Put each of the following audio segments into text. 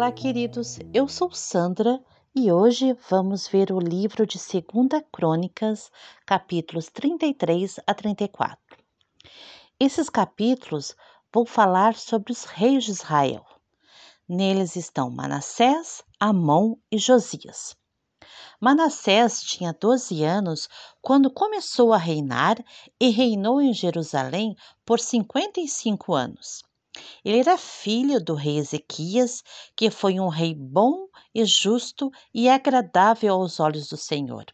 Olá, queridos. Eu sou Sandra e hoje vamos ver o livro de 2 Crônicas, capítulos 33 a 34. Esses capítulos vão falar sobre os reis de Israel. Neles estão Manassés, Amon e Josias. Manassés tinha 12 anos quando começou a reinar e reinou em Jerusalém por 55 anos. Ele era filho do rei Ezequias, que foi um rei bom e justo e agradável aos olhos do Senhor.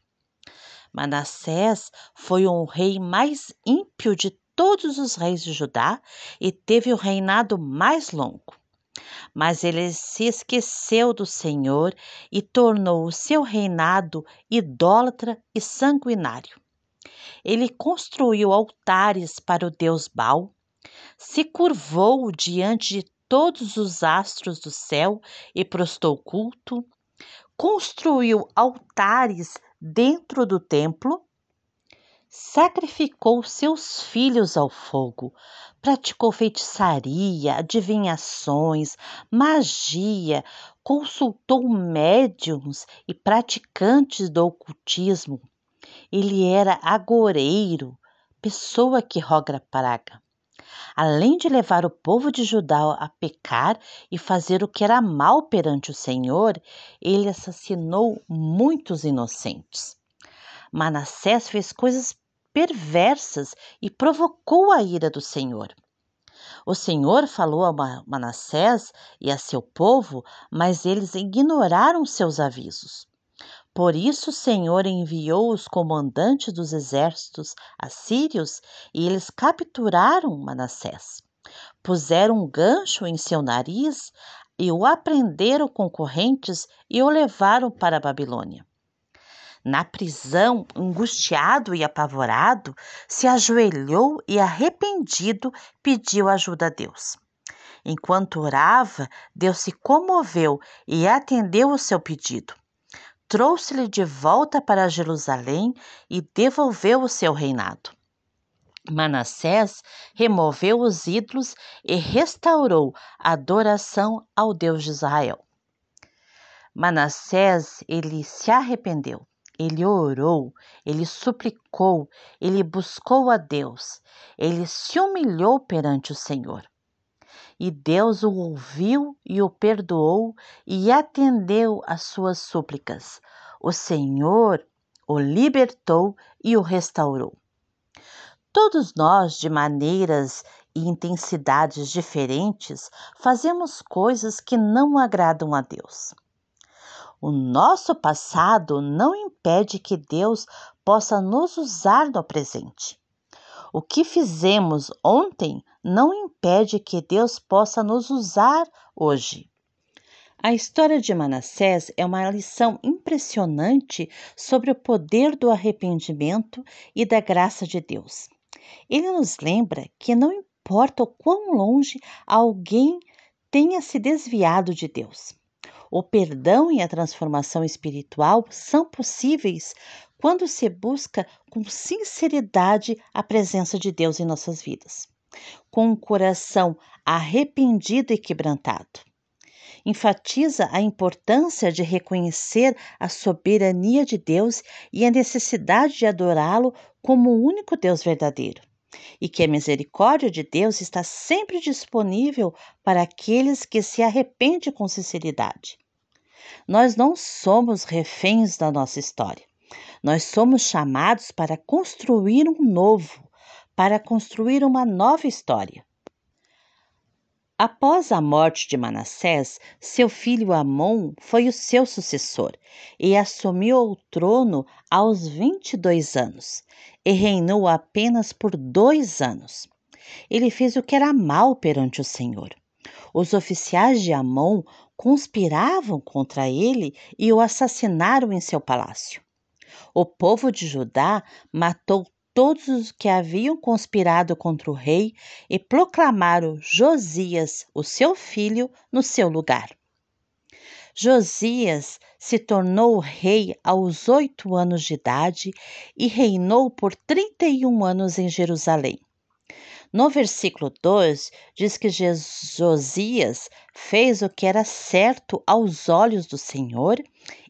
Manassés foi um rei mais ímpio de todos os reis de Judá e teve o reinado mais longo. Mas ele se esqueceu do Senhor e tornou o seu reinado idólatra e sanguinário. Ele construiu altares para o deus Baal se curvou diante de todos os astros do céu e prostou culto, construiu altares dentro do templo, sacrificou seus filhos ao fogo, praticou feitiçaria, adivinhações, magia, consultou médiums e praticantes do ocultismo. Ele era agoreiro, pessoa que roga praga além de levar o povo de Judá a pecar e fazer o que era mal perante o Senhor, ele assassinou muitos inocentes. Manassés fez coisas perversas e provocou a ira do Senhor. O Senhor falou a Manassés e a seu povo, mas eles ignoraram seus avisos. Por isso o Senhor enviou os comandantes dos exércitos assírios e eles capturaram Manassés. Puseram um gancho em seu nariz e o aprenderam concorrentes e o levaram para a Babilônia. Na prisão, angustiado e apavorado, se ajoelhou e, arrependido, pediu ajuda a Deus. Enquanto orava, Deus se comoveu e atendeu o seu pedido trouxe-lhe de volta para Jerusalém e devolveu o seu reinado. Manassés removeu os ídolos e restaurou a adoração ao Deus de Israel. Manassés, ele se arrependeu, ele orou, ele suplicou, ele buscou a Deus, ele se humilhou perante o Senhor. E Deus o ouviu e o perdoou e atendeu às suas súplicas. O Senhor o libertou e o restaurou. Todos nós, de maneiras e intensidades diferentes, fazemos coisas que não agradam a Deus. O nosso passado não impede que Deus possa nos usar no presente. O que fizemos ontem não impede que Deus possa nos usar hoje. A história de Manassés é uma lição impressionante sobre o poder do arrependimento e da graça de Deus. Ele nos lembra que não importa o quão longe alguém tenha se desviado de Deus. O perdão e a transformação espiritual são possíveis quando se busca com sinceridade a presença de Deus em nossas vidas, com um coração arrependido e quebrantado. Enfatiza a importância de reconhecer a soberania de Deus e a necessidade de adorá-lo como o único Deus verdadeiro e que a misericórdia de Deus está sempre disponível para aqueles que se arrependem com sinceridade. Nós não somos reféns da nossa história. Nós somos chamados para construir um novo, para construir uma nova história. Após a morte de Manassés, seu filho Amon foi o seu sucessor e assumiu o trono aos 22 anos e reinou apenas por dois anos. Ele fez o que era mal perante o Senhor. Os oficiais de Amon conspiravam contra ele e o assassinaram em seu palácio. O povo de Judá matou todos os que haviam conspirado contra o rei e proclamaram Josias, o seu filho, no seu lugar. Josias se tornou rei aos oito anos de idade e reinou por trinta e um anos em Jerusalém. No versículo 2, diz que Josias fez o que era certo aos olhos do Senhor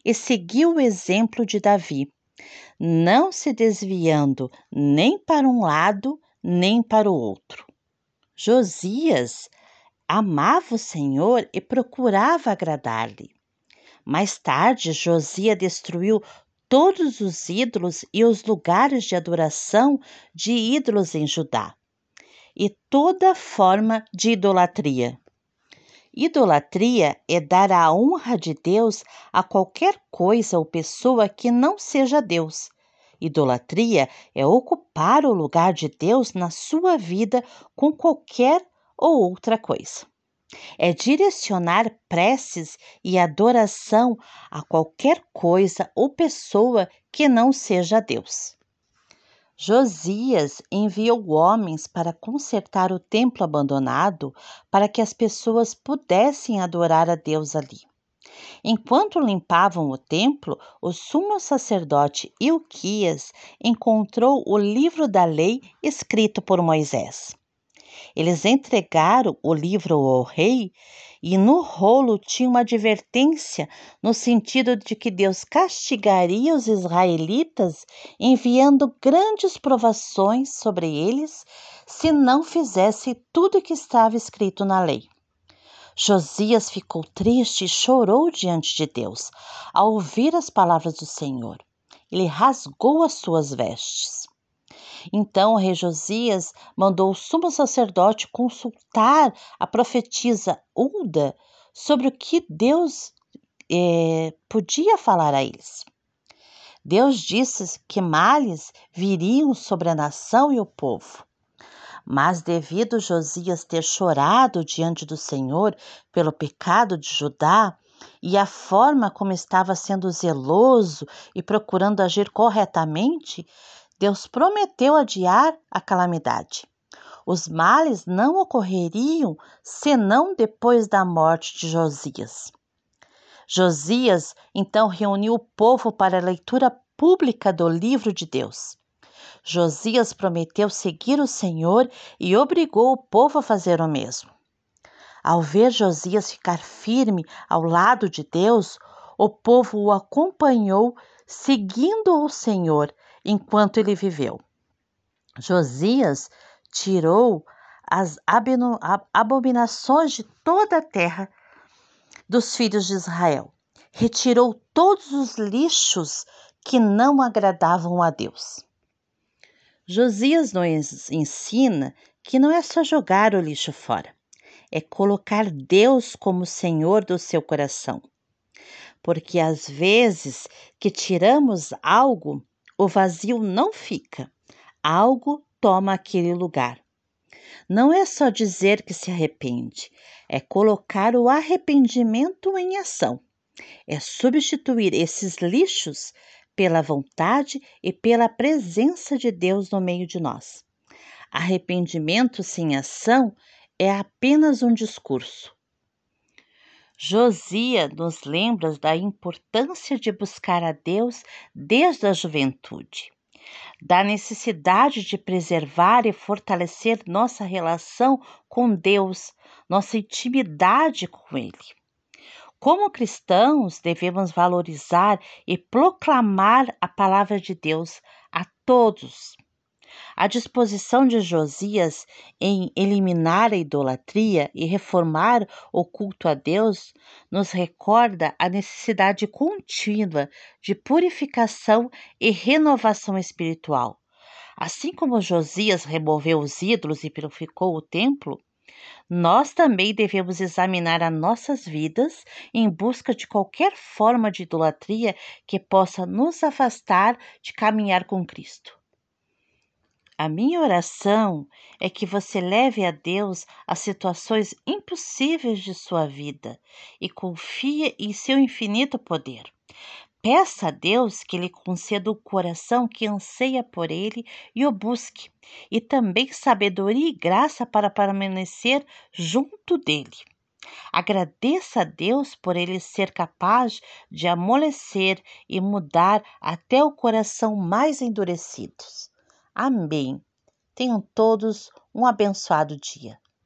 e seguiu o exemplo de Davi, não se desviando nem para um lado nem para o outro. Josias amava o Senhor e procurava agradar-lhe. Mais tarde, Josias destruiu todos os ídolos e os lugares de adoração de ídolos em Judá e toda forma de idolatria. Idolatria é dar a honra de Deus a qualquer coisa ou pessoa que não seja Deus. Idolatria é ocupar o lugar de Deus na sua vida com qualquer ou outra coisa. É direcionar preces e adoração a qualquer coisa ou pessoa que não seja Deus. Josias enviou homens para consertar o templo abandonado para que as pessoas pudessem adorar a Deus ali. Enquanto limpavam o templo, o sumo sacerdote Ilquias encontrou o livro da lei escrito por Moisés. Eles entregaram o livro ao rei e no rolo tinha uma advertência no sentido de que Deus castigaria os israelitas enviando grandes provações sobre eles se não fizesse tudo o que estava escrito na lei. Josias ficou triste e chorou diante de Deus ao ouvir as palavras do Senhor. Ele rasgou as suas vestes. Então o rei Josias mandou o sumo sacerdote consultar a profetisa Ulda sobre o que Deus eh, podia falar a eles. Deus disse que males viriam sobre a nação e o povo. Mas devido Josias ter chorado diante do Senhor pelo pecado de Judá e a forma como estava sendo zeloso e procurando agir corretamente, Deus prometeu adiar a calamidade. Os males não ocorreriam senão depois da morte de Josias. Josias então reuniu o povo para a leitura pública do livro de Deus. Josias prometeu seguir o Senhor e obrigou o povo a fazer o mesmo. Ao ver Josias ficar firme ao lado de Deus, o povo o acompanhou, seguindo o Senhor enquanto ele viveu. Josias tirou as abominações de toda a terra dos filhos de Israel. Retirou todos os lixos que não agradavam a Deus. Josias nos ensina que não é só jogar o lixo fora, é colocar Deus como Senhor do seu coração. Porque às vezes que tiramos algo o vazio não fica, algo toma aquele lugar. Não é só dizer que se arrepende, é colocar o arrependimento em ação. É substituir esses lixos pela vontade e pela presença de Deus no meio de nós. Arrependimento sem ação é apenas um discurso. Josia nos lembra da importância de buscar a Deus desde a juventude, da necessidade de preservar e fortalecer nossa relação com Deus, nossa intimidade com Ele. Como cristãos, devemos valorizar e proclamar a palavra de Deus a todos a disposição de Josias em eliminar a idolatria e reformar o culto a Deus nos recorda a necessidade contínua de purificação e renovação espiritual. Assim como Josias removeu os ídolos e purificou o templo, nós também devemos examinar as nossas vidas em busca de qualquer forma de idolatria que possa nos afastar de caminhar com Cristo. A minha oração é que você leve a Deus as situações impossíveis de sua vida e confie em seu infinito poder. Peça a Deus que lhe conceda o coração que anseia por Ele e o busque, e também sabedoria e graça para permanecer junto dele. Agradeça a Deus por ele ser capaz de amolecer e mudar até o coração mais endurecidos. Amém. Tenham todos um abençoado dia.